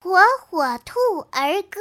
火火兔儿歌。